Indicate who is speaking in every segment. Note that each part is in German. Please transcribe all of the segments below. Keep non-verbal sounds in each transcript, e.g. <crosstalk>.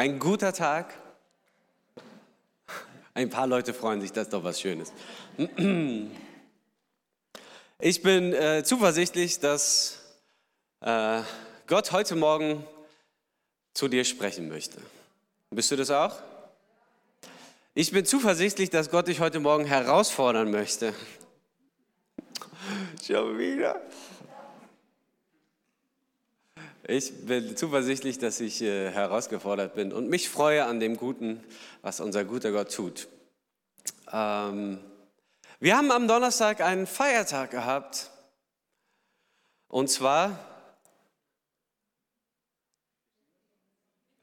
Speaker 1: Ein guter Tag. Ein paar Leute freuen sich, das ist doch was Schönes. Ich bin äh, zuversichtlich, dass äh, Gott heute Morgen zu dir sprechen möchte. Bist du das auch? Ich bin zuversichtlich, dass Gott dich heute Morgen herausfordern möchte. Schon wieder. Ich bin zuversichtlich, dass ich äh, herausgefordert bin und mich freue an dem Guten, was unser guter Gott tut. Ähm, wir haben am Donnerstag einen Feiertag gehabt. Und zwar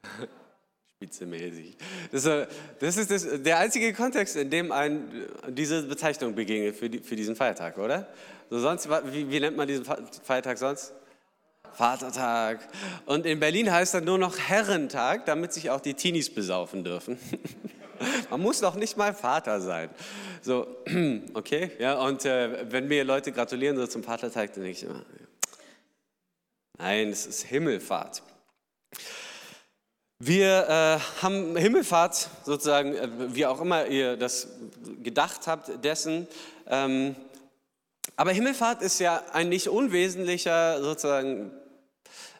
Speaker 1: <laughs> spitzemäßig. Das, das ist das, der einzige Kontext, in dem ein, diese Bezeichnung begegnet für, die, für diesen Feiertag, oder? So sonst, wie, wie nennt man diesen Feiertag sonst? Vatertag. Und in Berlin heißt er nur noch Herrentag, damit sich auch die Teenies besaufen dürfen. <laughs> Man muss doch nicht mal Vater sein. So, <clears throat> okay, ja, und äh, wenn mir Leute gratulieren so zum Vatertag, dann denke ich immer, nein, es ist Himmelfahrt. Wir äh, haben Himmelfahrt sozusagen, äh, wie auch immer ihr das gedacht habt, dessen. Ähm, aber Himmelfahrt ist ja ein nicht unwesentlicher sozusagen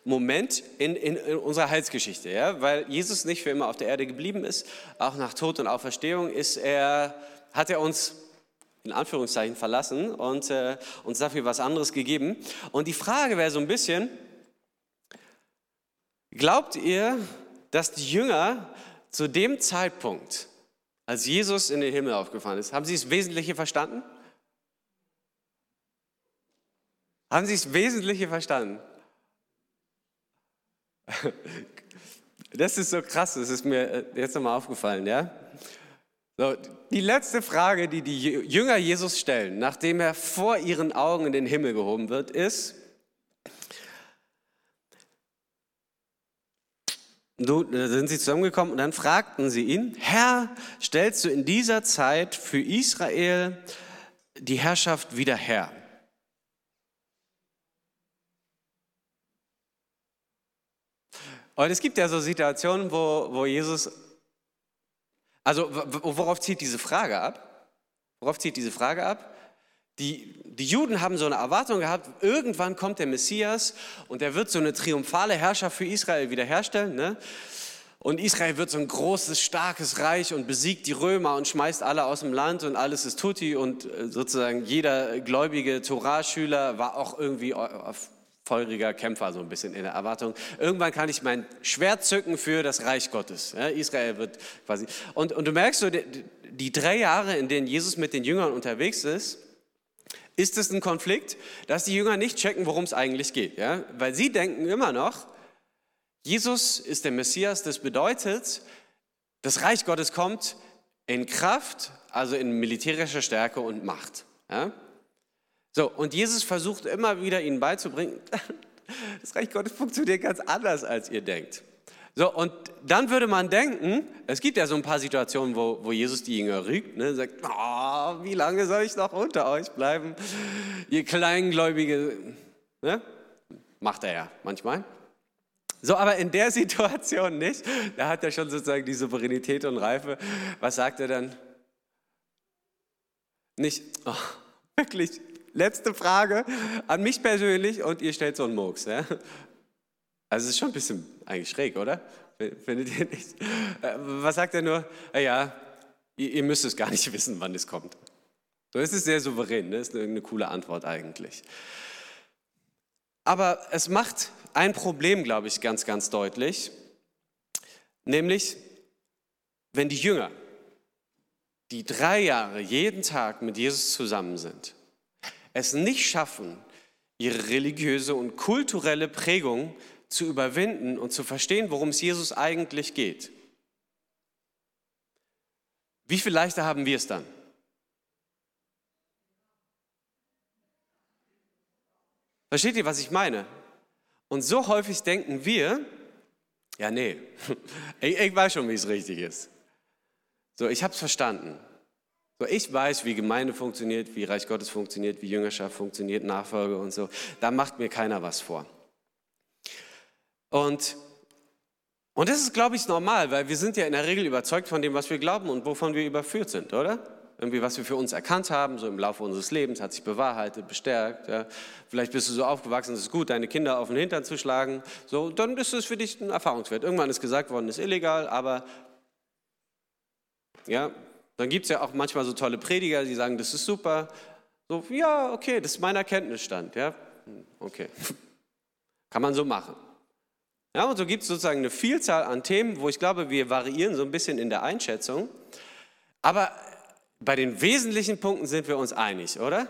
Speaker 1: Moment in, in, in, unserer Heilsgeschichte, ja? weil Jesus nicht für immer auf der Erde geblieben ist. Auch nach Tod und Auferstehung ist er, hat er uns in Anführungszeichen verlassen und äh, uns dafür was anderes gegeben. Und die Frage wäre so ein bisschen, glaubt ihr, dass die Jünger zu dem Zeitpunkt, als Jesus in den Himmel aufgefahren ist, haben sie das Wesentliche verstanden? Haben sie das Wesentliche verstanden? Das ist so krass, das ist mir äh, jetzt nochmal aufgefallen, ja? So, die letzte Frage, die die Jünger Jesus stellen, nachdem er vor ihren Augen in den Himmel gehoben wird, ist, Da sind sie zusammengekommen und dann fragten sie ihn, Herr, stellst du in dieser Zeit für Israel die Herrschaft wieder her? Und es gibt ja so Situationen, wo, wo Jesus, also worauf zieht diese Frage ab? Worauf zieht diese Frage ab? Die, die Juden haben so eine Erwartung gehabt, irgendwann kommt der Messias und er wird so eine triumphale Herrschaft für Israel wiederherstellen. Ne? Und Israel wird so ein großes, starkes Reich und besiegt die Römer und schmeißt alle aus dem Land und alles ist tutti und äh, sozusagen jeder gläubige Torah-Schüler war auch irgendwie feuriger Kämpfer, so ein bisschen in der Erwartung. Irgendwann kann ich mein Schwert zücken für das Reich Gottes. Ja, Israel wird quasi. Und, und du merkst so, die, die drei Jahre, in denen Jesus mit den Jüngern unterwegs ist, ist es ein Konflikt, dass die Jünger nicht checken, worum es eigentlich geht. Ja? Weil sie denken immer noch, Jesus ist der Messias, das bedeutet, das Reich Gottes kommt in Kraft, also in militärischer Stärke und Macht. Ja? So, und Jesus versucht immer wieder ihnen beizubringen, <laughs> das Reich Gottes funktioniert ganz anders, als ihr denkt. So, und dann würde man denken, es gibt ja so ein paar Situationen, wo, wo Jesus die Jünger rügt, ne, sagt, oh, wie lange soll ich noch unter euch bleiben, ihr Kleingläubige, ne? macht er ja manchmal. So, aber in der <laughs> Situation nicht, da hat er schon sozusagen die Souveränität und Reife. Was sagt er dann? Nicht, oh, <laughs> wirklich, letzte Frage an mich persönlich und ihr stellt so einen Murks. Ja? Also es ist schon ein bisschen eigentlich schräg, oder? Findet ihr nicht? Äh, was sagt er nur? Ja, ihr müsst es gar nicht <laughs> wissen, wann es kommt. So ist es sehr souverän, das ne? ist eine coole Antwort eigentlich. Aber es macht ein Problem, glaube ich, ganz, ganz deutlich, nämlich wenn die Jünger, die drei Jahre jeden Tag mit Jesus zusammen sind, es nicht schaffen, ihre religiöse und kulturelle Prägung zu überwinden und zu verstehen, worum es Jesus eigentlich geht. Wie viel leichter haben wir es dann? Versteht ihr, was ich meine? Und so häufig denken wir, ja, nee, <laughs> ich, ich weiß schon, wie es richtig ist. So, ich habe es verstanden. So, ich weiß, wie Gemeinde funktioniert, wie Reich Gottes funktioniert, wie Jüngerschaft funktioniert, Nachfolge und so. Da macht mir keiner was vor. Und Und das ist, glaube ich, normal, weil wir sind ja in der Regel überzeugt von dem, was wir glauben und wovon wir überführt sind, oder? Irgendwie, was wir für uns erkannt haben, so im Laufe unseres Lebens, hat sich bewahrheitet, bestärkt. Ja. Vielleicht bist du so aufgewachsen, es ist gut, deine Kinder auf den Hintern zu schlagen. So, dann ist es für dich ein Erfahrungswert. Irgendwann ist gesagt worden, ist illegal, aber ja, dann gibt es ja auch manchmal so tolle Prediger, die sagen, das ist super. So, ja, okay, das ist mein Erkenntnisstand. Ja, okay. <laughs> Kann man so machen. Ja, und so gibt es sozusagen eine Vielzahl an Themen, wo ich glaube, wir variieren so ein bisschen in der Einschätzung. Aber bei den wesentlichen Punkten sind wir uns einig, oder?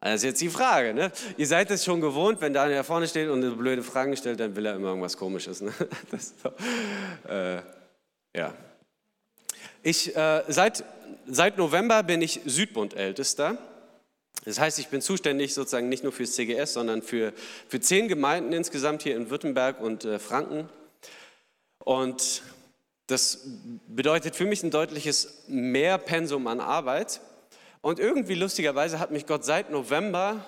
Speaker 1: Das ist jetzt die Frage. Ne? Ihr seid es schon gewohnt, wenn Daniel da vorne steht und eine blöde Fragen stellt, dann will er immer irgendwas Komisches. Ne? <laughs> So. Äh, ja. Ich, äh, seit, seit November bin ich Südbund-Ältester. Das heißt, ich bin zuständig sozusagen nicht nur fürs CGS, sondern für, für zehn Gemeinden insgesamt hier in Württemberg und äh, Franken. Und das bedeutet für mich ein deutliches Mehrpensum an Arbeit. Und irgendwie lustigerweise hat mich Gott seit November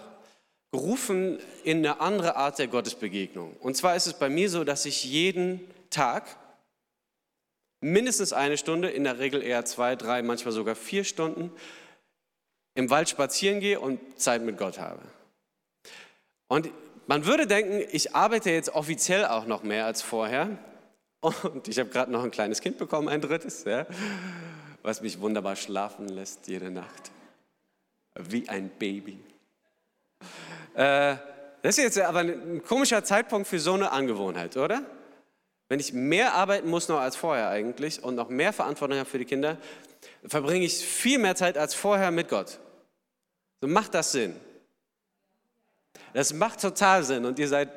Speaker 1: gerufen in eine andere Art der Gottesbegegnung. Und zwar ist es bei mir so, dass ich jeden Tag mindestens eine Stunde, in der Regel eher zwei, drei, manchmal sogar vier Stunden im Wald spazieren gehe und Zeit mit Gott habe. Und man würde denken, ich arbeite jetzt offiziell auch noch mehr als vorher. Und ich habe gerade noch ein kleines Kind bekommen, ein drittes, ja, was mich wunderbar schlafen lässt jede Nacht. Wie ein Baby. Äh, das ist jetzt aber ein komischer Zeitpunkt für so eine Angewohnheit, oder? Wenn ich mehr arbeiten muss noch als vorher eigentlich und noch mehr Verantwortung habe für die Kinder, verbringe ich viel mehr Zeit als vorher mit Gott. So macht das Sinn. Das macht total Sinn und ihr seid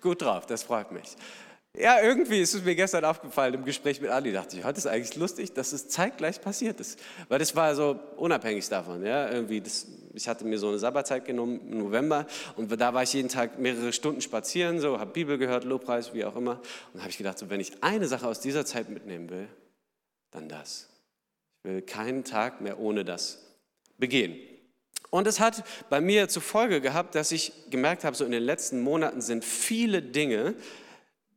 Speaker 1: gut drauf, das freut mich. Ja, irgendwie ist es mir gestern aufgefallen im Gespräch mit Ali, dachte ich, heute ist eigentlich lustig, dass es zeitgleich passiert ist. Weil das war so unabhängig davon. Ja? Irgendwie das, ich hatte mir so eine Sabbatzeit genommen im November und da war ich jeden Tag mehrere Stunden spazieren, so, habe Bibel gehört, Lobpreis, wie auch immer. Und habe ich gedacht, so, wenn ich eine Sache aus dieser Zeit mitnehmen will, dann das. Ich will keinen Tag mehr ohne das begehen. Und es hat bei mir zur Folge gehabt, dass ich gemerkt habe, so in den letzten Monaten sind viele Dinge,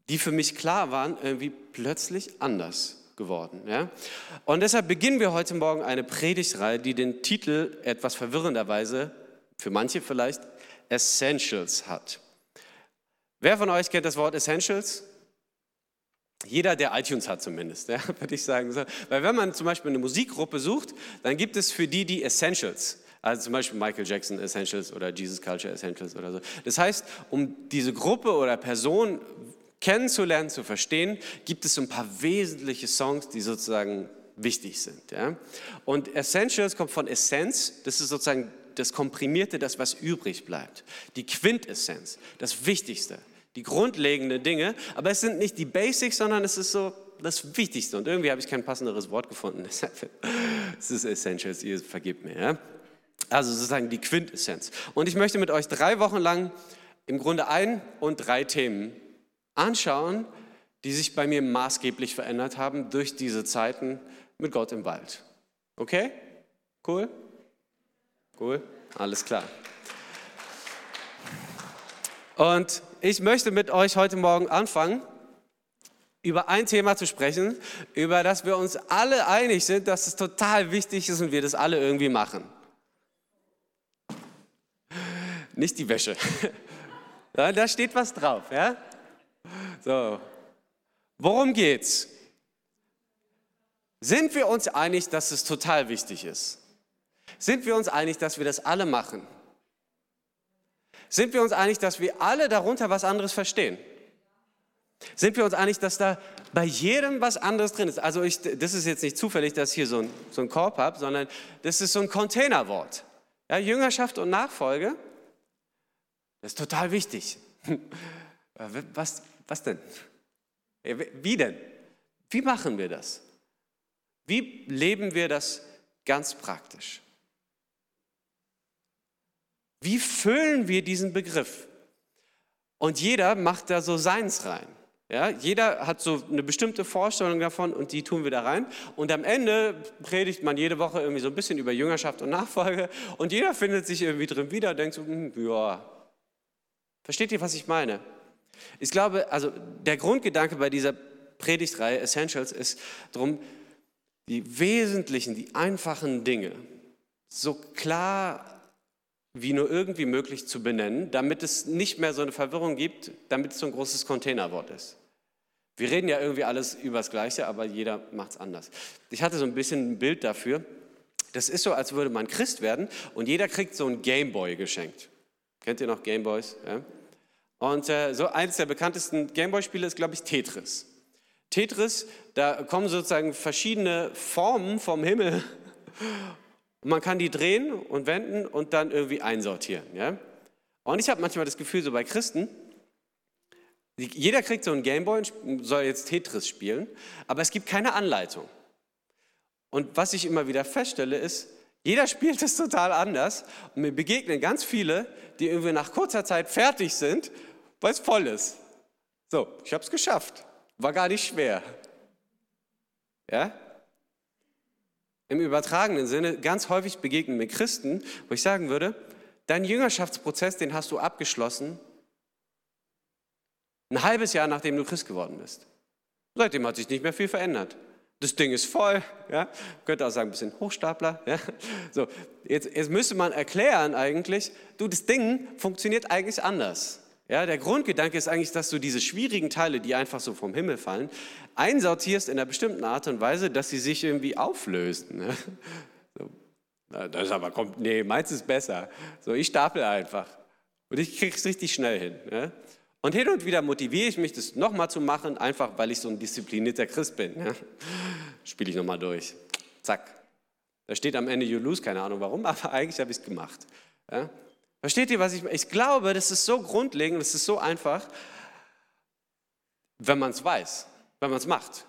Speaker 1: die für mich klar waren, irgendwie plötzlich anders geworden. Ja? Und deshalb beginnen wir heute Morgen eine Predigtreihe, die den Titel etwas verwirrenderweise, für manche vielleicht, Essentials hat. Wer von euch kennt das Wort Essentials? Jeder, der iTunes hat zumindest, ja, <laughs> würde ich sagen. Weil wenn man zum Beispiel eine Musikgruppe sucht, dann gibt es für die die Essentials. Also zum Beispiel Michael Jackson Essentials oder Jesus Culture Essentials oder so. Das heißt, um diese Gruppe oder Person kennenzulernen, zu verstehen, gibt es so ein paar wesentliche Songs, die sozusagen wichtig sind. Ja? Und Essentials kommt von Essenz, das ist sozusagen das Komprimierte, das was übrig bleibt. Die Quintessenz, das Wichtigste, die grundlegenden Dinge, aber es sind nicht die Basics, sondern es ist so das Wichtigste. Und irgendwie habe ich kein passenderes Wort gefunden. <laughs> Es ist Essentials, ihr vergibt mir. Ja? Also sozusagen die Quintessenz. Und ich möchte mit euch drei Wochen lang im Grunde ein und drei Themen anschauen, die sich bei mir maßgeblich verändert haben durch diese Zeiten mit Gott im Wald. Okay? Cool? Cool? Alles klar. Und ich möchte mit euch heute Morgen anfangen, über ein Thema zu sprechen, über das wir uns alle einig sind, dass es total wichtig ist und wir das alle irgendwie machen. Nicht die Wäsche. <laughs> Da steht was drauf, ja? So, worum geht's? Sind wir uns einig, dass es total wichtig ist? Sind wir uns einig, dass wir das alle machen? Sind wir uns einig, dass wir alle darunter was anderes verstehen? Sind wir uns einig, dass da bei jedem was anderes drin ist? Also ich, das ist jetzt nicht zufällig, dass ich hier so ein, so ein Korb habe, sondern das ist so ein Containerwort. Ja, Jüngerschaft und Nachfolge, das ist total wichtig. <laughs> Was, was denn? Wie denn? Wie machen wir das? Wie leben wir das ganz praktisch? Wie füllen wir diesen Begriff? Und jeder macht da so seins rein. Ja, jeder hat so eine bestimmte Vorstellung davon und die tun wir da rein. Und am Ende predigt man jede Woche irgendwie so ein bisschen über Jüngerschaft und Nachfolge und jeder findet sich irgendwie drin wieder und denkt so, hm, ja, Versteht ihr, was ich meine? Ich glaube, also der Grundgedanke bei dieser Predigtreihe Essentials ist darum, die wesentlichen, die einfachen Dinge so klar wie nur irgendwie möglich zu benennen, damit es nicht mehr so eine Verwirrung gibt, damit es so ein großes Containerwort ist. Wir reden ja irgendwie alles über das Gleiche, aber jeder macht es anders. Ich hatte so ein bisschen ein Bild dafür. Das ist so, als würde man Christ werden und jeder kriegt so ein Gameboy geschenkt. Kennt ihr noch Gameboys? Ja? Und äh, so eines der bekanntesten Gameboy-Spiele ist, glaube ich, Tetris. Tetris, da kommen sozusagen verschiedene Formen vom Himmel und <laughs> man kann die drehen und wenden und dann irgendwie einsortieren. Ja? Und ich habe manchmal das Gefühl, so bei Christen, jeder kriegt so einen Gameboy und soll jetzt Tetris spielen, aber es gibt keine Anleitung. Und was ich immer wieder feststelle, ist, jeder spielt es total anders und mir begegnen ganz viele, die irgendwie nach kurzer Zeit fertig sind, weil es voll ist. So, ich habe es geschafft. War gar nicht schwer. Ja? Im übertragenen Sinne, ganz häufig begegnen mir Christen, wo ich sagen würde, dein Jüngerschaftsprozess, den hast du abgeschlossen, ein halbes Jahr nachdem du Christ geworden bist. Seitdem hat sich nicht mehr viel verändert. Das Ding ist voll, ja. Könnte auch sagen, ein bisschen Hochstapler, ja. So, jetzt, jetzt müsste man erklären eigentlich, du, das Ding funktioniert eigentlich anders. Ja, der Grundgedanke ist eigentlich, dass du diese schwierigen Teile, die einfach so vom Himmel fallen, einsortierst in einer bestimmten Art und Weise, dass sie sich irgendwie auflösen. <laughs> Ne? Das ist aber kommt, nee, meins ist besser. So, ich stapel einfach und ich krieg's richtig schnell hin. Ne? Und hin und wieder motiviere ich mich, das nochmal zu machen, einfach weil ich so ein disziplinierter Christ bin. Ja? Spiele ich nochmal durch. Zack. Da steht am Ende You lose, keine Ahnung warum, <laughs> aber eigentlich habe ich es gemacht. Ja? Versteht ihr, was ich meine? Ich glaube, das ist so grundlegend, das ist so einfach, wenn man es weiß, wenn man es macht.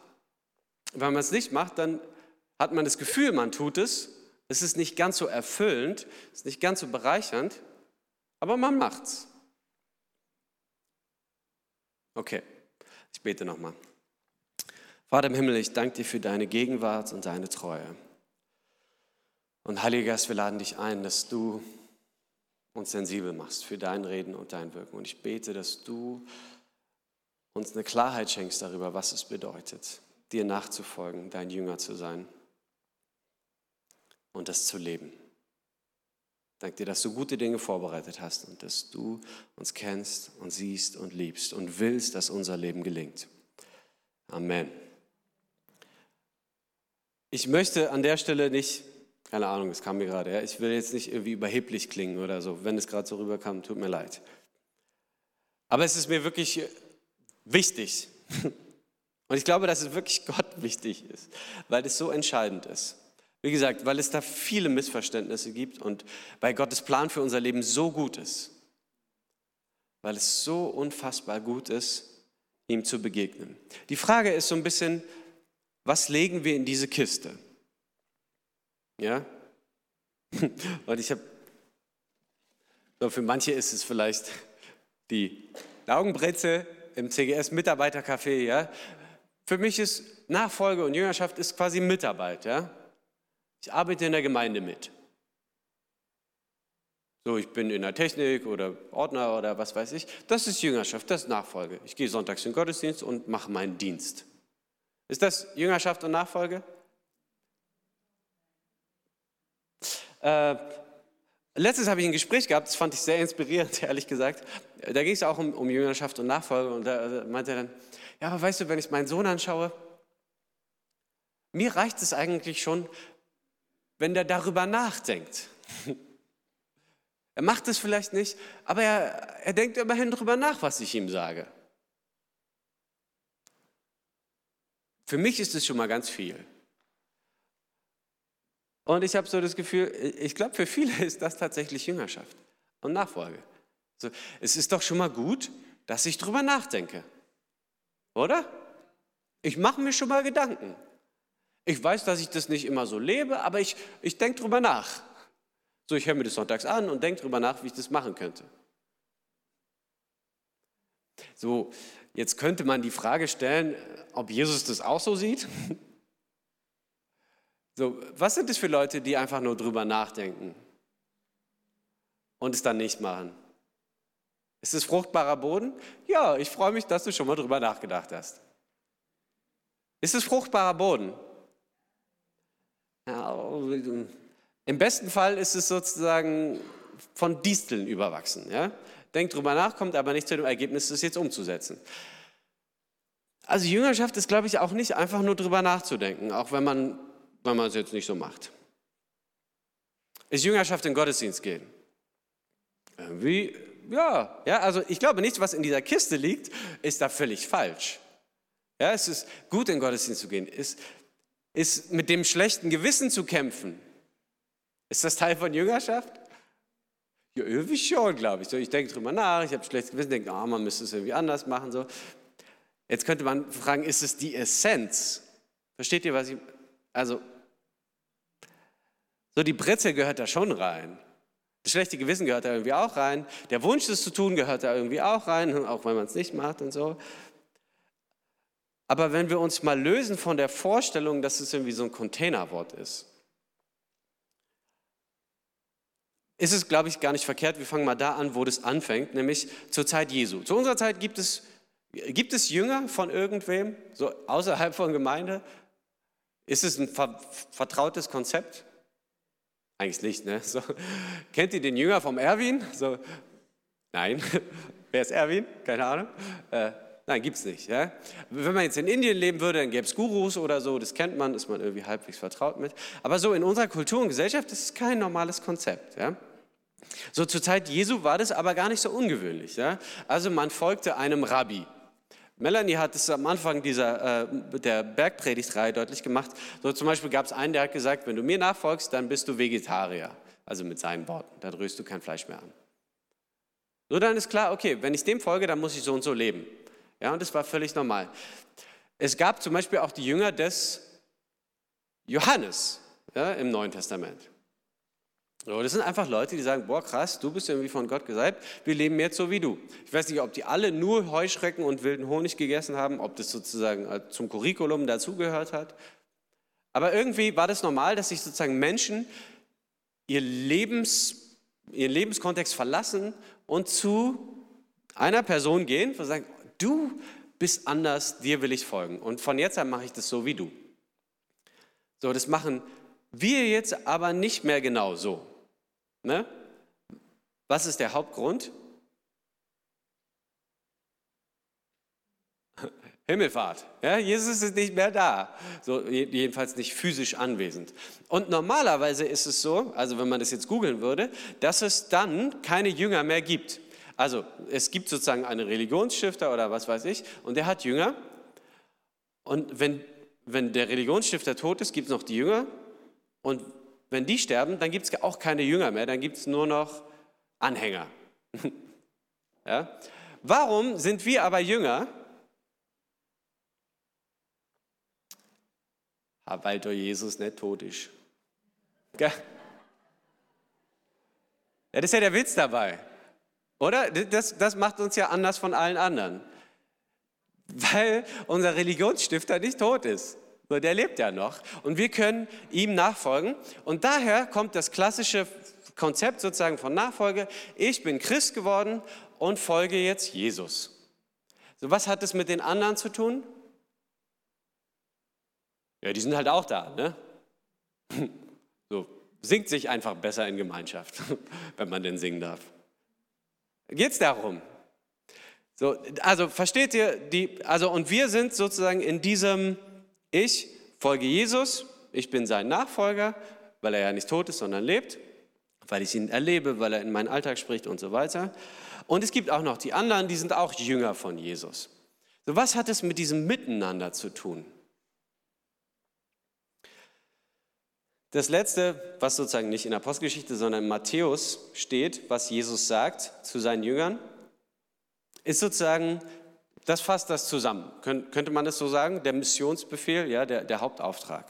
Speaker 1: Wenn man es nicht macht, dann hat man das Gefühl, man tut es. Es ist nicht ganz so erfüllend, es ist nicht ganz so bereichernd, aber man macht es. Okay, ich bete nochmal. Vater im Himmel, ich danke dir für deine Gegenwart und deine Treue. Und Heiliger Geist, wir laden dich ein, dass du uns sensibel machst für dein Reden und dein Wirken. Und ich bete, dass du uns eine Klarheit schenkst darüber, was es bedeutet, dir nachzufolgen, dein Jünger zu sein und das zu leben. Danke dir, dass du gute Dinge vorbereitet hast und dass du uns kennst und siehst und liebst und willst, dass unser Leben gelingt. Amen. Ich möchte an der Stelle nicht, keine Ahnung, es kam mir gerade, ja, ich will jetzt nicht irgendwie überheblich klingen oder so, wenn es gerade so rüberkam, tut mir leid. Aber es ist mir wirklich wichtig. <laughs> Und ich glaube, dass es wirklich <laughs> Gott wichtig ist, weil es so entscheidend ist. Wie gesagt, weil es da viele Missverständnisse gibt und weil Gottes Plan für unser Leben so gut ist. Weil es so unfassbar gut ist, ihm zu begegnen. Die Frage ist so ein bisschen, was legen wir in diese Kiste? Ja? <laughs> Und ich habe, für manche ist es vielleicht die Augenbretze im CGS-Mitarbeitercafé, ja? Für mich ist Nachfolge und Jüngerschaft ist quasi Mitarbeit, ja? Ich arbeite in der Gemeinde mit. So, ich bin in der Technik oder Ordner oder was weiß ich. Das ist Jüngerschaft, das ist Nachfolge. Ich gehe sonntags in den Gottesdienst und mache meinen Dienst. Ist das Jüngerschaft und Nachfolge? Äh, letztens habe ich ein Gespräch gehabt, das fand ich sehr inspirierend, <laughs> ehrlich gesagt. Da ging es auch um, um Jüngerschaft und Nachfolge und da meinte er dann, ja, aber weißt du, wenn ich meinen Sohn anschaue, mir reicht es eigentlich schon, wenn der darüber nachdenkt. <laughs> Er macht es vielleicht nicht, aber er, er denkt immerhin darüber nach, was ich ihm sage. Für mich ist es schon mal ganz viel. Und ich habe so das Gefühl, ich glaube, für viele ist das tatsächlich Jüngerschaft und Nachfolge. So, es ist doch schon mal gut, dass ich darüber nachdenke. Oder? Ich mache mir schon mal Gedanken. Ich weiß, dass ich das nicht immer so lebe, aber ich, ich denke drüber nach. So, ich höre mir das sonntags an und denke drüber nach, wie ich das machen könnte. So, jetzt könnte man die Frage stellen, ob Jesus das auch so sieht. <laughs> So, was sind das für Leute, die einfach nur drüber nachdenken und es dann nicht machen? Ist es fruchtbarer Boden? Ja, ich freue mich, dass du schon mal drüber nachgedacht hast. Ist es fruchtbarer Boden? Ja, Im besten Fall ist es sozusagen von Disteln überwachsen. Ja? Denkt drüber nach, kommt aber nicht zu dem Ergebnis, das jetzt umzusetzen. Also Jüngerschaft ist, glaube ich, auch nicht einfach nur drüber nachzudenken, auch wenn man, wenn man es jetzt nicht so macht. Ist Jüngerschaft in Gottesdienst gehen? Irgendwie, ja, ja, also ich glaube, nichts, was in dieser Kiste liegt, ist da völlig falsch. Ja, es ist gut, in Gottesdienst zu gehen, ist, ist mit dem schlechten Gewissen zu kämpfen. Ist das Teil von Jüngerschaft? Ja, irgendwie schon, glaube ich. ich denke drüber nach, ich habe schlechtes Gewissen, denke, oh, man müsste es irgendwie anders machen. So. Jetzt könnte man fragen, ist es die Essenz? Versteht ihr, was ich. Also, so die Brezel gehört da schon rein. Das schlechte Gewissen gehört da irgendwie auch rein. Der Wunsch, das zu tun, gehört da irgendwie auch rein, <laughs> auch wenn man es nicht macht und so. Aber wenn wir uns mal lösen von der Vorstellung, dass es irgendwie so ein Containerwort ist, ist es, glaube ich, gar nicht verkehrt. Wir fangen mal da an, wo das anfängt, nämlich zur Zeit Jesu. Zu unserer Zeit gibt es, gibt es Jünger von irgendwem, so außerhalb von Gemeinde? Ist es ein vertrautes Konzept? Eigentlich nicht, ne? So, kennt ihr den Jünger vom Erwin? So, nein. <laughs> Wer ist Erwin? Keine Ahnung. Äh, nein, gibt es nicht. Ja? Wenn man jetzt in Indien leben würde, dann gäbe es Gurus oder so, das kennt man, ist man irgendwie halbwegs vertraut mit. Aber so in unserer Kultur und Gesellschaft ist es kein normales Konzept. Ja? So zur Zeit Jesu war das aber gar nicht so ungewöhnlich. Ja? Also man folgte einem Rabbi. Melanie hat es am Anfang dieser, äh, der Bergpredigtreihe deutlich gemacht. So zum Beispiel gab es einen, der hat gesagt, wenn du mir nachfolgst, dann bist du Vegetarier. Also mit seinen Worten, dann rührst du kein Fleisch mehr an. So dann ist klar, okay, wenn ich dem folge, dann muss ich so und so leben. Ja, und das war völlig normal. Es gab zum Beispiel auch die Jünger des Johannes ja, im Neuen Testament. So, das sind einfach Leute, die sagen, boah krass, du bist irgendwie von Gott gesalbt, wir leben jetzt so wie du. Ich weiß nicht, ob die alle nur Heuschrecken und wilden Honig gegessen haben, ob das sozusagen äh, zum Curriculum dazugehört hat. Aber irgendwie war das normal, dass sich sozusagen Menschen ihr Lebens, ihren Lebenskontext verlassen und zu einer Person gehen und sagen, du bist anders, dir will ich folgen. Und von jetzt an mache ich das so wie du. So, das machen wir jetzt aber nicht mehr genau so. Ne? Was ist der Hauptgrund? <laughs> Himmelfahrt. Ja, Jesus ist nicht mehr da, so, jedenfalls nicht physisch anwesend. Und normalerweise ist es so, also wenn man das jetzt googeln würde, dass es dann keine Jünger mehr gibt. Also es gibt sozusagen einen Religionsstifter oder was weiß ich, und der hat Jünger. Und wenn, wenn der Religionsstifter tot ist, gibt es noch die Jünger. Und wenn die sterben, dann gibt es auch keine Jünger mehr, dann gibt es nur noch Anhänger. <laughs> ja? Warum sind wir aber Jünger? Weil der Jesus nicht tot ist. Ja, das ist ja der Witz dabei. Oder? Das, das macht uns ja anders von allen anderen. Weil unser Religionsstifter nicht tot ist. So, der lebt ja noch. Und wir können ihm nachfolgen. Und daher kommt das klassische Konzept sozusagen von Nachfolge. Ich bin Christ geworden und folge jetzt Jesus. So, was hat das mit den anderen zu tun? Ja, die sind halt auch da. Ne? <laughs> So, singt sich einfach besser in Gemeinschaft, <laughs> wenn man denn singen darf. Geht es darum? So, also versteht ihr, die, also und wir sind sozusagen in diesem ich folge Jesus, ich bin sein Nachfolger, weil er ja nicht tot ist, sondern lebt, weil ich ihn erlebe, weil er in meinen Alltag spricht und so weiter. Und es gibt auch noch die anderen, die sind auch Jünger von Jesus. So, was hat es mit diesem Miteinander zu tun? Das letzte, was sozusagen nicht in der Apostelgeschichte, sondern in Matthäus steht, was Jesus sagt zu seinen Jüngern, ist sozusagen das fasst das zusammen. könnte man das so sagen? Der Missionsbefehl, ja, der, der Hauptauftrag.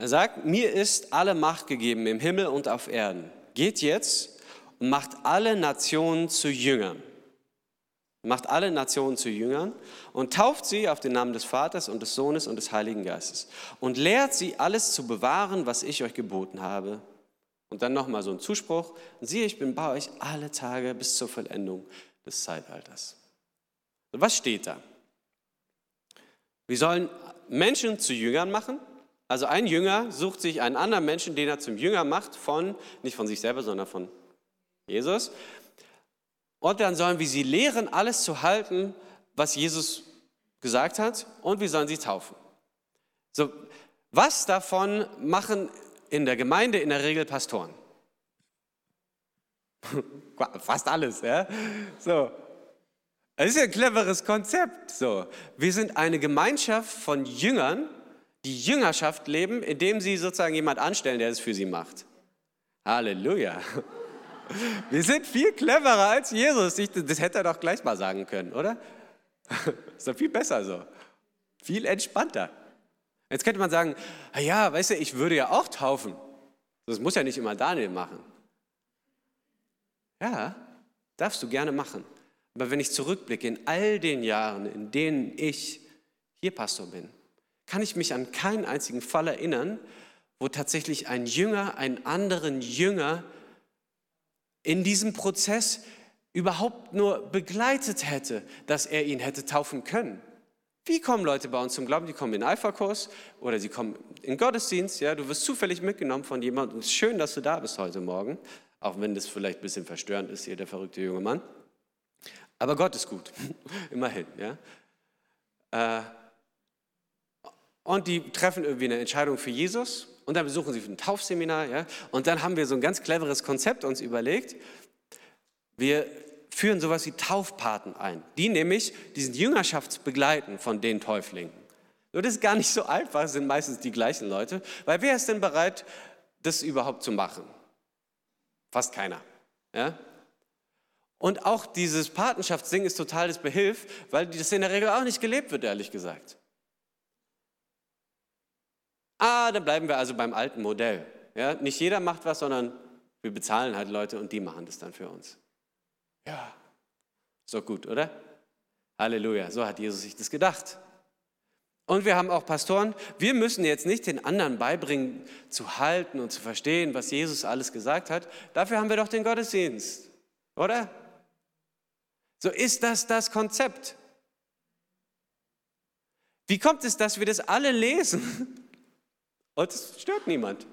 Speaker 1: Er sagt, mir ist alle Macht gegeben im Himmel und auf Erden. Geht jetzt und macht alle Nationen zu Jüngern. Macht alle Nationen zu Jüngern und tauft sie auf den Namen des Vaters und des Sohnes und des Heiligen Geistes und lehrt sie alles zu bewahren, was ich euch geboten habe. Und dann nochmal so ein Zuspruch. Siehe, ich bin bei euch alle Tage bis zur Vollendung des Zeitalters. Was steht da? Wir sollen Menschen zu Jüngern machen. Also ein Jünger sucht sich einen anderen Menschen, den er zum Jünger macht, von, nicht von sich selber, sondern von Jesus. Und dann sollen wir sie lehren, alles zu halten, was Jesus gesagt hat, und wir sollen sie taufen. So, was davon machen in der Gemeinde in der Regel Pastoren? <laughs> Fast alles, ja? So. Das ist ja ein cleveres Konzept. So. Wir sind eine Gemeinschaft von Jüngern, die Jüngerschaft leben, indem sie sozusagen jemand anstellen, der es für sie macht. Halleluja. <laughs> Wir sind viel cleverer als Jesus. das hätte er doch gleich mal sagen können, oder? <laughs> Ist doch viel besser so. Viel entspannter. Jetzt könnte man sagen, ja, weißt du, ich würde ja auch taufen. Das muss ja nicht immer Daniel machen. Ja, darfst du gerne machen. Aber wenn ich zurückblicke in all den Jahren, in denen ich hier Pastor bin, kann ich mich an keinen einzigen Fall erinnern, wo tatsächlich ein Jünger einen anderen Jünger in diesem Prozess überhaupt nur begleitet hätte, dass er ihn hätte taufen können. Wie kommen Leute bei uns zum Glauben? Die kommen in Alpha-Kurs oder sie kommen in Gottesdienst. Ja, du wirst zufällig mitgenommen von jemandem. Schön, dass du da bist heute Morgen, auch wenn das vielleicht ein bisschen verstörend ist, hier der verrückte junge Mann. Aber Gott ist gut, <laughs> immerhin. Ja. Äh, und die treffen irgendwie eine Entscheidung für Jesus und dann besuchen sie ein Taufseminar. Ja. Und dann haben wir so ein ganz cleveres Konzept uns überlegt. Wir führen sowas wie Taufpaten ein, die nämlich diesen Jüngerschaftsbegleiten von den Täuflingen. Nur das ist gar nicht so einfach, sind meistens die gleichen Leute, weil wer ist denn bereit, das überhaupt zu machen? Fast keiner. Ja? Und auch dieses Patenschaftsding ist total das Behilf, weil das in der Regel auch nicht gelebt wird, ehrlich gesagt. Ah, dann bleiben wir also beim alten Modell. Ja, nicht jeder macht was, sondern wir bezahlen halt Leute und die machen das dann für uns. Ja, doch gut, oder? Halleluja, so hat Jesus sich das gedacht. Und wir haben auch Pastoren, wir müssen jetzt nicht den anderen beibringen, zu halten und zu verstehen, was Jesus alles gesagt hat. Dafür haben wir doch den Gottesdienst, oder? So ist das das Konzept. Wie kommt es, dass wir das alle lesen und es stört niemand?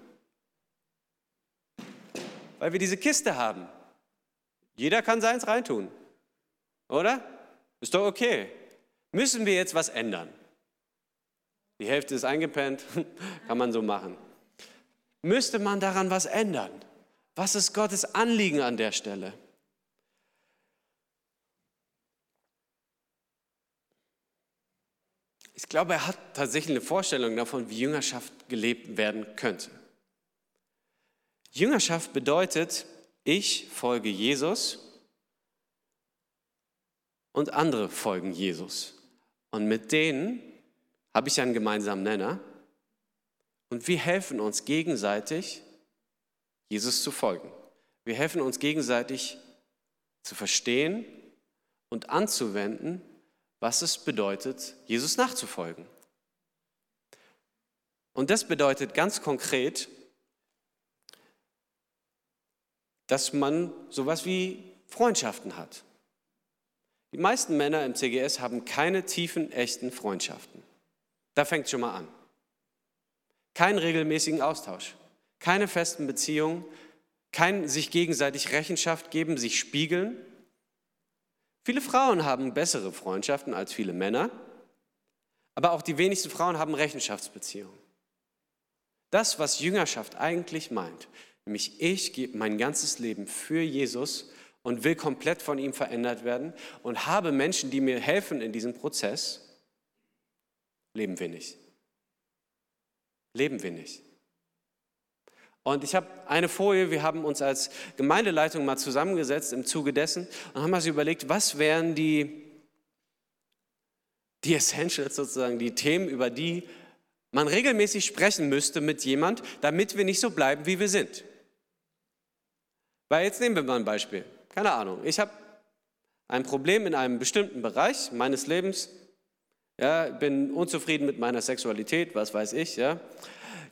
Speaker 1: Weil wir diese Kiste haben. Jeder kann seins reintun. Oder? Ist doch okay. Müssen wir jetzt was ändern? Die Hälfte ist eingepennt, <laughs> kann man so machen. Müsste man daran was ändern? Was ist Gottes Anliegen an der Stelle? Ich glaube, er hat tatsächlich eine Vorstellung davon, wie Jüngerschaft gelebt werden könnte. Jüngerschaft bedeutet, ich folge Jesus und andere folgen Jesus. Und mit denen habe ich einen gemeinsamen Nenner und wir helfen uns gegenseitig, Jesus zu folgen. Wir helfen uns gegenseitig zu verstehen und anzuwenden, was es bedeutet, Jesus nachzufolgen. Und das bedeutet ganz konkret, dass man sowas wie Freundschaften hat. Die meisten Männer im CGS haben keine tiefen, echten Freundschaften. Da fängt es schon mal an. Keinen regelmäßigen Austausch, keine festen Beziehungen, kein sich gegenseitig Rechenschaft geben, sich spiegeln. Viele Frauen haben bessere Freundschaften als viele Männer, aber auch die wenigsten Frauen haben Rechenschaftsbeziehungen. Das, was Jüngerschaft eigentlich meint, Nämlich ich gebe mein ganzes Leben für Jesus und will komplett von ihm verändert werden und habe Menschen, die mir helfen in diesem Prozess, leben wir nicht. Leben wir nicht. Und ich habe eine Folie, wir haben uns als Gemeindeleitung mal zusammengesetzt im Zuge dessen und haben uns überlegt, was wären die, die Essentials sozusagen, die Themen, über die man regelmäßig sprechen müsste mit jemand, damit wir nicht so bleiben, wie wir sind. Weil jetzt nehmen wir mal ein Beispiel. Keine Ahnung. Ich habe ein Problem in einem bestimmten Bereich meines Lebens. Ja, bin unzufrieden mit meiner Sexualität, was weiß ich. Ja.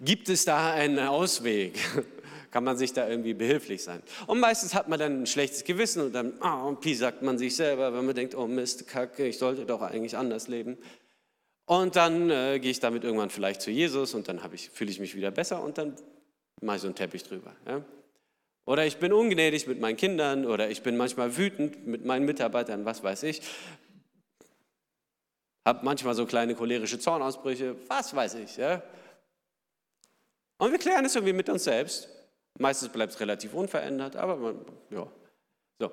Speaker 1: Gibt es da einen Ausweg? <laughs> kann man sich da irgendwie behilflich sein. Und meistens hat man dann ein schlechtes Gewissen und dann oh, sagt man sich selber, wenn man denkt, oh Mist, Kacke, ich sollte doch eigentlich anders leben. Und dann äh, gehe ich damit irgendwann vielleicht zu Jesus und dann ich, fühle ich mich wieder besser und dann mache ich so einen Teppich drüber. Ja? Oder ich bin ungnädig mit meinen Kindern oder ich bin manchmal wütend mit meinen Mitarbeitern, was weiß ich. Hab manchmal so kleine cholerische Zornausbrüche, was weiß ich. Ja? Und wir klären es irgendwie mit uns selbst. Meistens bleibt es relativ unverändert, aber man, ja. So.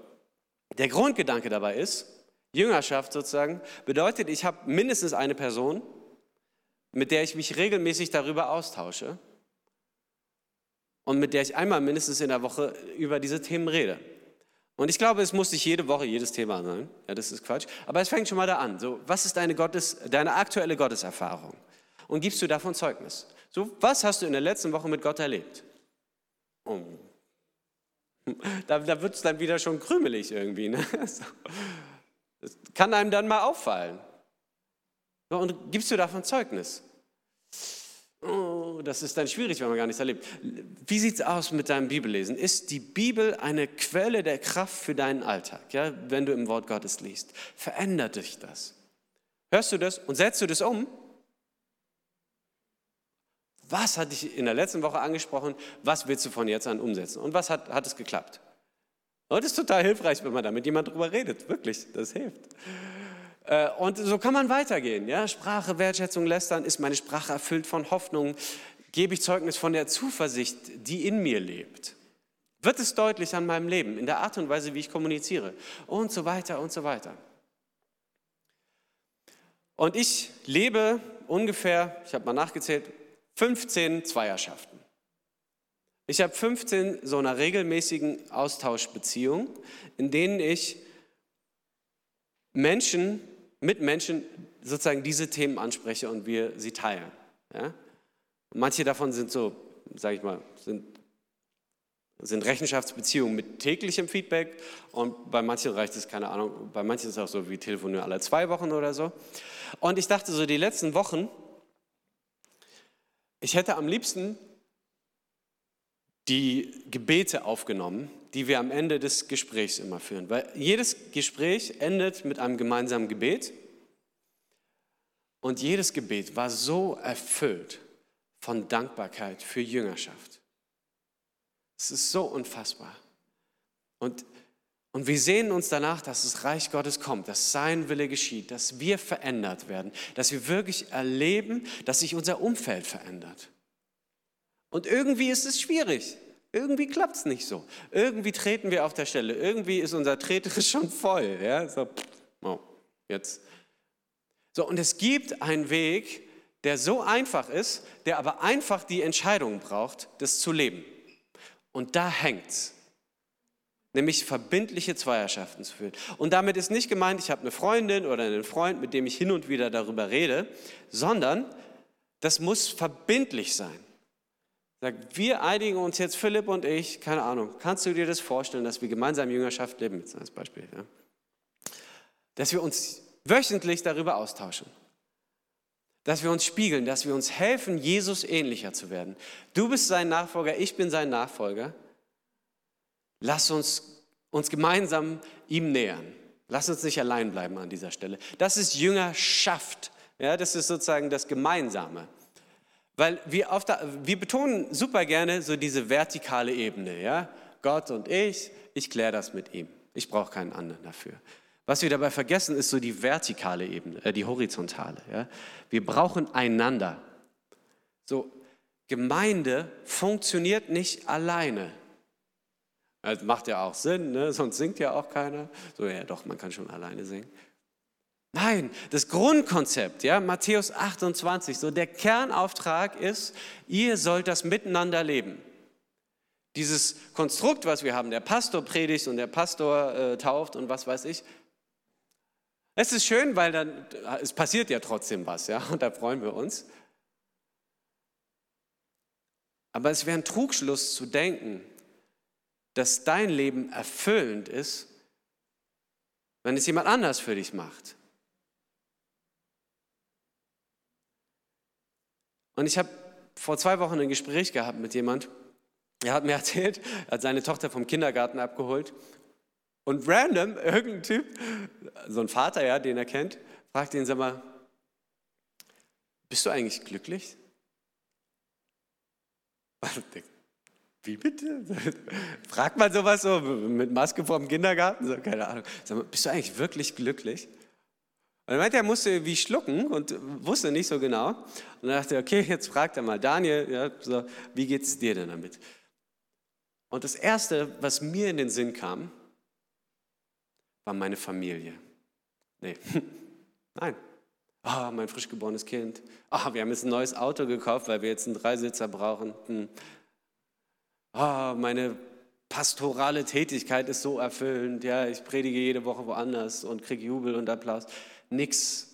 Speaker 1: Der Grundgedanke dabei ist, Jüngerschaft sozusagen, bedeutet, ich habe mindestens eine Person, mit der ich mich regelmäßig darüber austausche und mit der ich einmal mindestens in der Woche über diese Themen rede. Und ich glaube, es muss nicht jede Woche jedes Thema sein. Ja, das ist Quatsch. Aber es fängt schon mal da an. So, was ist deine, Gottes, deine aktuelle Gotteserfahrung? Und gibst du davon Zeugnis? So, was hast du in der letzten Woche mit Gott erlebt? Oh. <laughs> Da, da wird es dann wieder schon krümelig irgendwie. Ne? <laughs> Das kann einem dann mal auffallen. Und gibst du davon Zeugnis? Oh, das ist dann schwierig, wenn man gar nichts erlebt. Wie sieht es aus mit deinem Bibellesen? Ist die Bibel eine Quelle der Kraft für deinen Alltag, ja, wenn du im Wort Gottes liest? Verändert dich das? Hörst du das und setzt du das um? Was hat dich in der letzten Woche angesprochen? Was willst du von jetzt an umsetzen? Und was hat, hat es geklappt? Und es ist total hilfreich, wenn man da mit jemandem drüber redet. Wirklich, das hilft. Äh, und so kann man weitergehen. Ja? Sprache, Wertschätzung, Lästern. Ist meine Sprache erfüllt von Hoffnung? Gebe ich Zeugnis von der Zuversicht, die in mir lebt? Wird es deutlich an meinem Leben, in der Art und Weise, wie ich kommuniziere? Und so weiter und so weiter. Und ich lebe ungefähr, ich habe mal nachgezählt, 15 Zweierschaften. Ich habe 15 so einer regelmäßigen Austauschbeziehung, in denen ich Menschen, mit Menschen sozusagen diese Themen anspreche und wir sie teilen. Ja? Manche davon sind so, sage ich mal, sind, sind Rechenschaftsbeziehungen mit täglichem Feedback und bei manchen reicht es, keine Ahnung, bei manchen ist es auch so wie telefonieren alle zwei Wochen oder so. Und ich dachte so, die letzten Wochen, ich hätte am liebsten die Gebete aufgenommen, die wir am Ende des Gesprächs immer führen. Weil jedes Gespräch endet mit einem gemeinsamen Gebet. Und jedes Gebet war so erfüllt von Dankbarkeit für Jüngerschaft. Es ist so unfassbar. Und, und wir sehen uns danach, dass das Reich Gottes kommt, dass sein Wille geschieht, dass wir verändert werden, dass wir wirklich erleben, dass sich unser Umfeld verändert. Und irgendwie ist es schwierig. Irgendwie klappt es nicht so. Irgendwie treten wir auf der Stelle. Irgendwie ist unser Treter <laughs> schon voll. Ja? So, oh, jetzt. So, und es gibt einen Weg, der so einfach ist, der aber einfach die Entscheidung braucht, das zu leben. Und da hängt's. Nämlich verbindliche Zweierschaften zu führen. Und damit ist nicht gemeint, ich habe eine Freundin oder einen Freund, mit dem ich hin und wieder darüber rede, sondern das muss verbindlich sein. Sagt, wir einigen uns jetzt, Philipp und ich, keine Ahnung, kannst du dir das vorstellen, dass wir gemeinsam Jüngerschaft leben, jetzt als Beispiel, ja? dass wir uns wöchentlich darüber austauschen, dass wir uns spiegeln, dass wir uns helfen, Jesus ähnlicher zu werden. Du bist sein Nachfolger, ich bin sein Nachfolger. Lass uns uns gemeinsam ihm nähern. Lass uns nicht allein bleiben an dieser Stelle. Das ist Jüngerschaft. Ja, das ist sozusagen das Gemeinsame. Weil wir, der, wir betonen super gerne so diese vertikale Ebene. Ja? Gott und ich, ich kläre das mit ihm. Ich brauche keinen anderen dafür. Was wir dabei vergessen, ist so die vertikale Ebene, äh, die horizontale. Ja? Wir brauchen einander. So, Gemeinde funktioniert nicht alleine. Das macht ja auch Sinn, ne? sonst singt ja auch keiner. So, ja, doch, man kann schon alleine singen. Nein, das Grundkonzept, ja, Matthäus 28, so der Kernauftrag ist, ihr sollt das miteinander leben. Dieses Konstrukt, was wir haben, der Pastor predigt und der Pastor äh, tauft und was weiß ich, es ist schön, weil dann, es passiert ja trotzdem was, ja, und da freuen wir uns. Aber es wäre ein Trugschluss zu denken, dass dein Leben erfüllend ist, wenn es jemand anders für dich macht. Und ich habe vor zwei Wochen ein Gespräch gehabt mit jemand er hat mir <laughs> erzählt, er hat seine Tochter vom Kindergarten abgeholt und random, irgendein Typ, so ein Vater, ja, den er kennt, fragt ihn, sag mal, bist du eigentlich glücklich? <laughs> Wie bitte? <laughs> Fragt man sowas so mit Maske vorm Kindergarten? So, keine Ahnung. Sag mal, bist du eigentlich wirklich glücklich? Und er meinte, er musste wie schlucken und wusste nicht so genau. Und dann dachte er, okay, jetzt fragt er mal Daniel, ja, so, wie geht es dir denn damit? Und das Erste, was mir in den Sinn kam, war meine Familie. Nee, <laughs> nein. Oh, mein frisch geborenes Kind. Oh, wir haben jetzt ein neues Auto gekauft, weil wir jetzt einen Dreisitzer brauchen. Oh, meine pastorale Tätigkeit ist so erfüllend. Ja, ich predige jede Woche woanders und kriege Jubel und Applaus. Nix.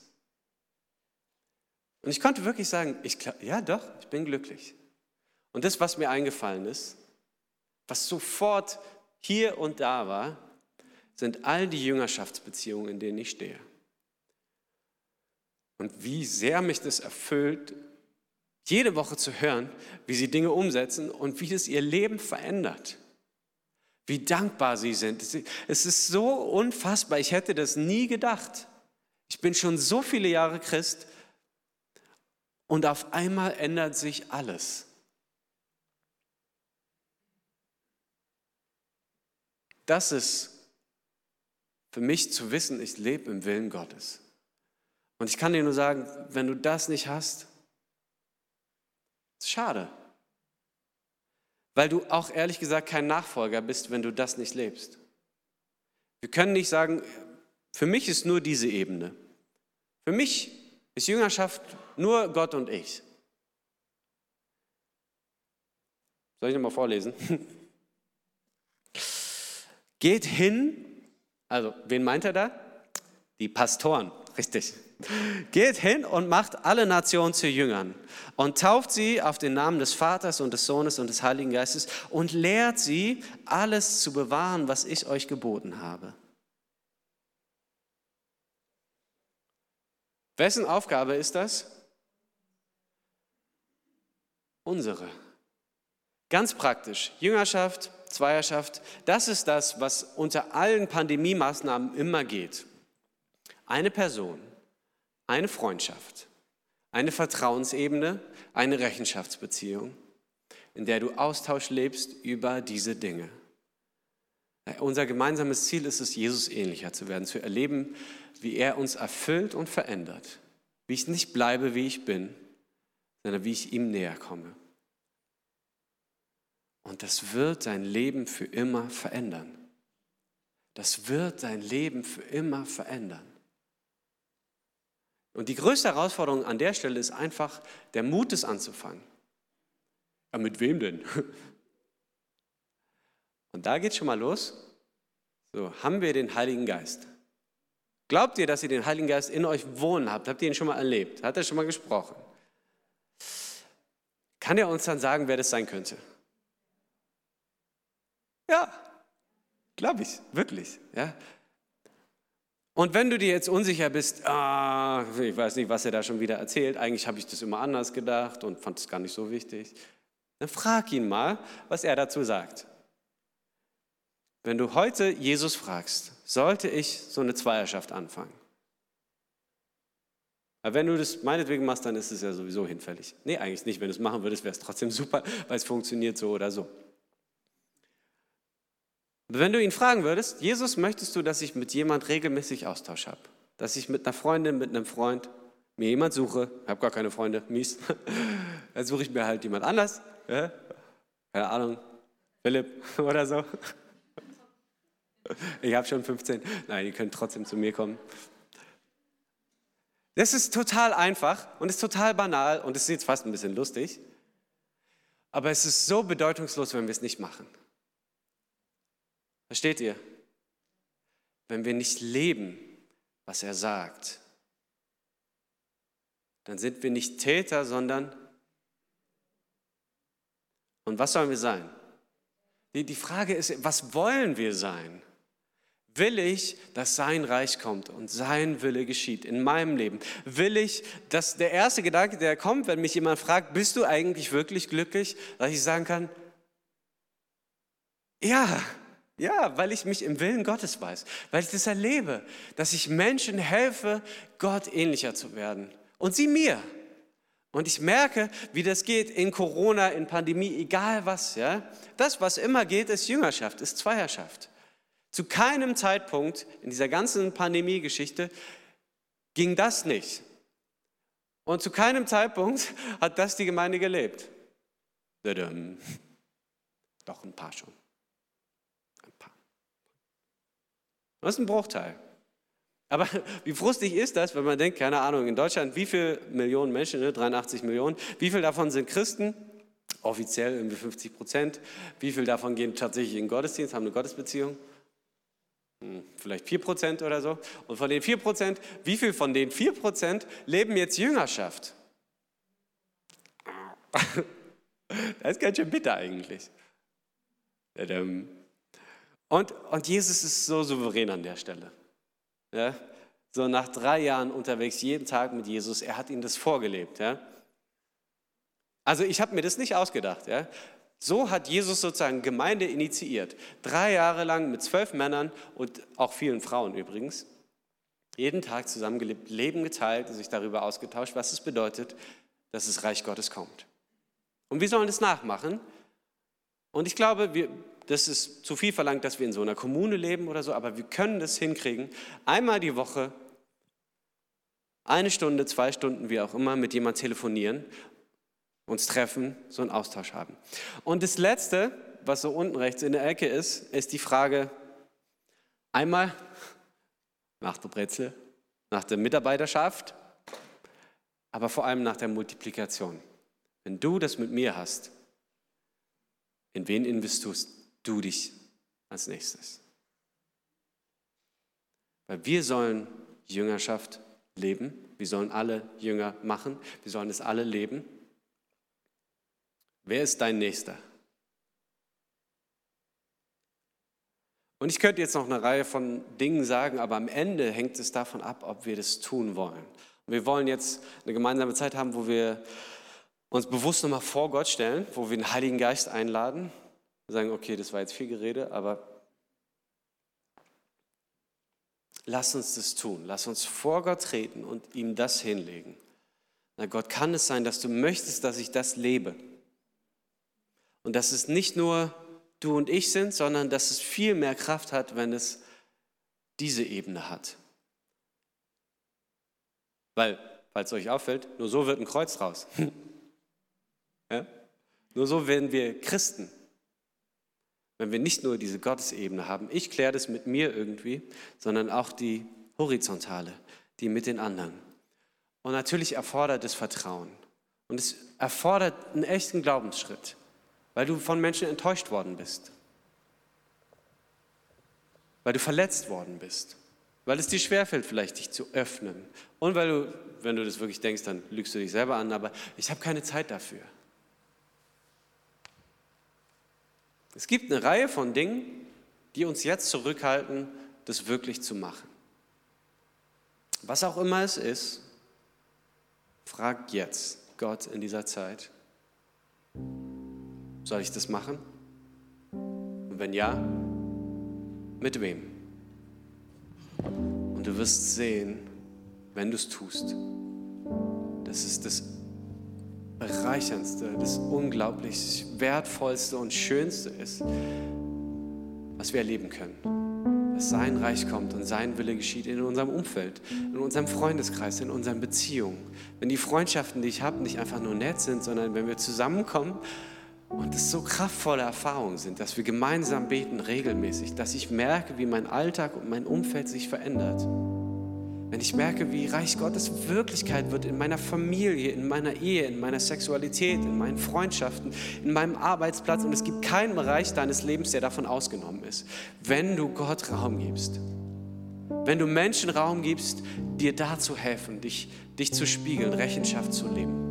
Speaker 1: Und ich konnte wirklich sagen, ich, ja doch, ich bin glücklich. Und das, was mir eingefallen ist, was sofort hier und da war, sind all die Jüngerschaftsbeziehungen, in denen ich stehe. Und wie sehr mich das erfüllt, jede Woche zu hören, wie sie Dinge umsetzen und wie das ihr Leben verändert. Wie dankbar sie sind. Es ist so unfassbar. Ich hätte das nie gedacht. Ich bin schon so viele Jahre Christ und auf einmal ändert sich alles. Das ist für mich zu wissen, ich lebe im Willen Gottes. Und ich kann dir nur sagen, wenn du das nicht hast, ist schade. Weil du auch ehrlich gesagt kein Nachfolger bist, wenn du das nicht lebst. Wir können nicht sagen, für mich ist nur diese Ebene. Für mich ist Jüngerschaft nur Gott und ich. Soll ich nochmal vorlesen? <laughs> Geht hin also, wen meint er da? Die Pastoren, richtig. Geht hin und macht alle Nationen zu Jüngern und tauft sie auf den Namen des Vaters und des Sohnes und des Heiligen Geistes und lehrt sie, alles zu bewahren, was ich euch geboten habe. Wessen Aufgabe ist das? Unsere. Ganz praktisch. Jüngerschaft, Zweierschaft, das ist das, was unter allen Pandemie-Maßnahmen immer geht. Eine Person, eine Freundschaft, eine Vertrauensebene, eine Rechenschaftsbeziehung, in der du Austausch lebst über diese Dinge. Unser gemeinsames Ziel ist es, Jesus ähnlicher zu werden, zu erleben, wie er uns erfüllt und verändert. Wie ich nicht bleibe, wie ich bin, sondern wie ich ihm näher komme. Und das wird dein Leben für immer verändern. Das wird dein Leben für immer verändern. Und die größte Herausforderung an der Stelle ist einfach der Mut, es anzufangen. Ja, mit wem denn? Und da geht schon mal los. So, haben wir den Heiligen Geist? Glaubt ihr, dass ihr den Heiligen Geist in euch wohnen habt? Habt ihr ihn schon mal erlebt? Hat er schon mal gesprochen? Kann er uns dann sagen, wer das sein könnte? Ja, glaube ich, wirklich. Ja. Und wenn du dir jetzt unsicher bist, ah, ich weiß nicht, was er da schon wieder erzählt, eigentlich habe ich das immer anders gedacht und fand es gar nicht so wichtig, dann frag ihn mal, was er dazu sagt. Wenn du heute Jesus fragst, sollte ich so eine Zweierschaft anfangen? Aber wenn du das meinetwegen machst, dann ist es ja sowieso hinfällig. Nee, eigentlich nicht. Wenn du es machen würdest, wäre es trotzdem <laughs> super, weil es funktioniert so oder so. Wenn du ihn fragen würdest, Jesus, möchtest du, dass ich mit jemand regelmäßig Austausch habe? Dass ich mit einer Freundin, mit einem Freund mir jemand suche, ich habe gar keine Freunde, <laughs> mies, dann suche ich mir halt jemand anders, keine Ahnung, Philipp <laughs> oder so. <laughs> Ich habe schon 15. Nein, ihr könnt trotzdem zu mir kommen. Das ist total einfach und ist total banal und es ist jetzt fast ein bisschen lustig. Aber es ist so bedeutungslos, wenn wir es nicht machen. Versteht ihr? Wenn wir nicht leben, was er sagt, dann sind wir nicht Täter, sondern und was sollen wir sein? Die, die Frage ist, was wollen wir sein? Will ich, dass sein Reich kommt und sein Wille geschieht in meinem Leben? Will ich, dass der erste Gedanke, der kommt, wenn mich jemand fragt, bist du eigentlich wirklich glücklich, dass ich sagen kann, Ja, ja, weil ich mich im Willen Gottes weiß, weil ich das erlebe, dass ich Menschen helfe, Gott ähnlicher zu werden. Und sie mir. Und ich merke, wie das geht in Corona, in Pandemie, egal was. Ja? Das, was immer geht, ist Jüngerschaft, ist Zweierschaft. Zu keinem Zeitpunkt in dieser ganzen Pandemie-Geschichte ging das nicht. Und zu keinem Zeitpunkt <laughs> hat das die Gemeinde gelebt. <laughs> Doch ein paar schon. Ein paar. Das ist ein Bruchteil. Aber <laughs> wie frustig ist das, wenn man denkt, keine Ahnung, in Deutschland, wie viele Millionen Menschen, ne? 83 Millionen, wie viele davon sind Christen? Offiziell irgendwie 50 Prozent. Wie viele davon gehen tatsächlich in den Gottesdienst, haben eine Gottesbeziehung? Hm, vielleicht 4 Prozent oder so. Und von den 4 Prozent, wie viel von den 4 Prozent leben jetzt Jüngerschaft? <laughs> Das ist ganz schön bitter eigentlich. Und, und Jesus ist so souverän an der Stelle. Ja? So nach drei Jahren unterwegs, jeden Tag mit Jesus, er hat ihnen das vorgelebt. Ja? Also ich habe mir das nicht ausgedacht. Ja? So hat Jesus sozusagen Gemeinde initiiert. Drei Jahre lang mit zwölf Männern und auch vielen Frauen übrigens. Jeden Tag zusammengelebt, Leben geteilt und sich darüber ausgetauscht, was es bedeutet, dass das Reich Gottes kommt. Und wir sollen das nachmachen. Und ich glaube, wir, das ist zu viel verlangt, dass wir in so einer Kommune leben oder so, aber wir können das hinkriegen, einmal die Woche, eine Stunde, zwei Stunden, wie auch immer, mit jemandem telefonieren, uns treffen, so einen Austausch haben. Und das Letzte, was so unten rechts in der Ecke ist, ist die Frage, einmal nach der Brezel, nach der Mitarbeiterschaft, aber vor allem nach der Multiplikation. Wenn du das mit mir hast, in wen investierst du dich als nächstes? Weil wir sollen Jüngerschaft leben. Wir sollen alle Jünger machen. Wir sollen es alle leben. Wer ist dein Nächster? Und ich könnte jetzt noch eine Reihe von Dingen sagen, aber am Ende hängt es davon ab, ob wir das tun wollen. Und wir wollen jetzt eine gemeinsame Zeit haben, wo wir uns bewusst nochmal vor Gott stellen, wo wir den Heiligen Geist einladen, wir sagen, okay, das war jetzt viel Gerede, aber lass uns das tun. Lass uns vor Gott treten und ihm das hinlegen. Na Gott, kann es sein, dass du möchtest, dass ich das lebe? Und dass es nicht nur du und ich sind, sondern dass es viel mehr Kraft hat, wenn es diese Ebene hat. Weil, falls euch auffällt, nur so wird ein Kreuz raus. <laughs> Ja? Nur so werden wir Christen. Wenn wir nicht nur diese Gottesebene haben, ich kläre das mit mir irgendwie, sondern auch die horizontale, die mit den anderen. Und natürlich erfordert es Vertrauen. Und es erfordert einen echten Glaubensschritt, weil du von Menschen enttäuscht worden bist. Weil du verletzt worden bist. Weil es dir schwerfällt, vielleicht dich zu öffnen. Und weil du, wenn du das wirklich denkst, dann lügst du dich selber an, aber ich habe keine Zeit dafür. Es gibt eine Reihe von Dingen, die uns jetzt zurückhalten, das wirklich zu machen. Was auch immer es ist, frag jetzt Gott in dieser Zeit, soll ich das machen? Und wenn ja, mit wem? Und du wirst sehen, wenn du es tust, das ist das bereicherndste, das unglaublich wertvollste und schönste ist, was wir erleben können. Dass sein Reich kommt und sein Wille geschieht in unserem Umfeld, in unserem Freundeskreis, in unseren Beziehungen. Wenn die Freundschaften, die ich habe, nicht einfach nur nett sind, sondern wenn wir zusammenkommen und es so kraftvolle Erfahrungen sind, dass wir gemeinsam beten regelmäßig, dass ich merke, wie mein Alltag und mein Umfeld sich verändert. Wenn ich merke, wie Reich Gottes Wirklichkeit wird in meiner Familie, in meiner Ehe, in meiner Sexualität, in meinen Freundschaften, in meinem Arbeitsplatz und es gibt keinen Bereich deines Lebens, der davon ausgenommen ist. Wenn du Gott Raum gibst, wenn du Menschen Raum gibst, dir da zu helfen, dich, dich zu spiegeln, Rechenschaft zu leben.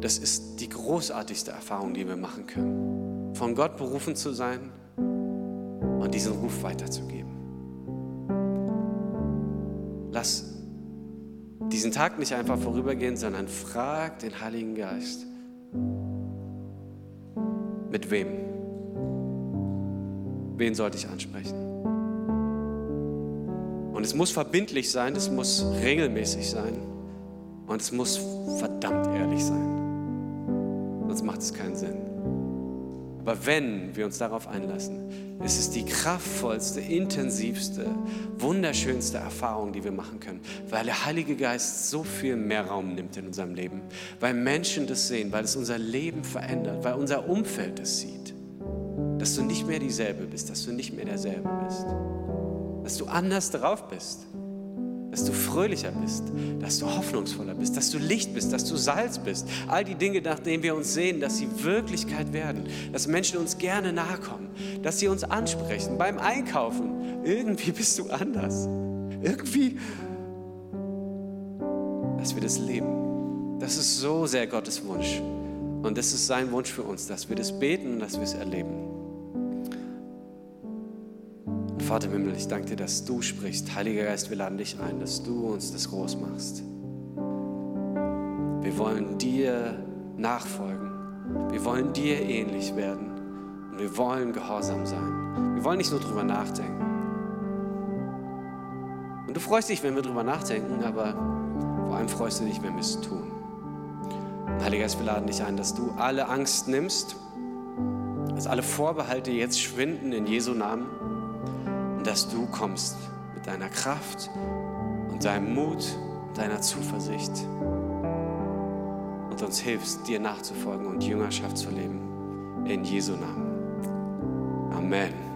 Speaker 1: Das ist die großartigste Erfahrung, die wir machen können. Von Gott berufen zu sein und diesen Ruf weiterzugeben. Lass diesen Tag nicht einfach vorübergehen, sondern frag den Heiligen Geist. Mit wem? Wen sollte ich ansprechen? Und es muss verbindlich sein, es muss regelmäßig sein und es muss verdammt ehrlich sein. Sonst macht es keinen Sinn. Aber wenn wir uns darauf einlassen, ist es die kraftvollste, intensivste, wunderschönste Erfahrung, die wir machen können, weil der Heilige Geist so viel mehr Raum nimmt in unserem Leben, weil Menschen das sehen, weil es unser Leben verändert, weil unser Umfeld es sieht, dass du nicht mehr dieselbe bist, dass du nicht mehr derselbe bist, dass du anders drauf bist dass du fröhlicher bist, dass du hoffnungsvoller bist, dass du Licht bist, dass du Salz bist. All die Dinge, nach denen wir uns sehen, dass sie Wirklichkeit werden, dass Menschen uns gerne nahe kommen, dass sie uns ansprechen beim Einkaufen. Irgendwie bist du anders. Irgendwie, dass wir das leben. Das ist so sehr Gottes Wunsch. Und das ist sein Wunsch für uns, dass wir das beten und dass wir es erleben. Vater im Himmel, ich danke dir, dass du sprichst. Heiliger Geist, wir laden dich ein, dass du uns das groß machst. Wir wollen dir nachfolgen. Wir wollen dir ähnlich werden. Und wir wollen gehorsam sein. Wir wollen nicht nur drüber nachdenken. Und du freust dich, wenn wir drüber nachdenken, aber vor allem freust du dich, wenn wir es tun. Heiliger Geist, wir laden dich ein, dass du alle Angst nimmst, dass alle Vorbehalte jetzt schwinden in Jesu Namen und dass du kommst mit deiner Kraft und deinem Mut und deiner Zuversicht und uns hilfst, dir nachzufolgen und Jüngerschaft zu leben. In Jesu Namen. Amen.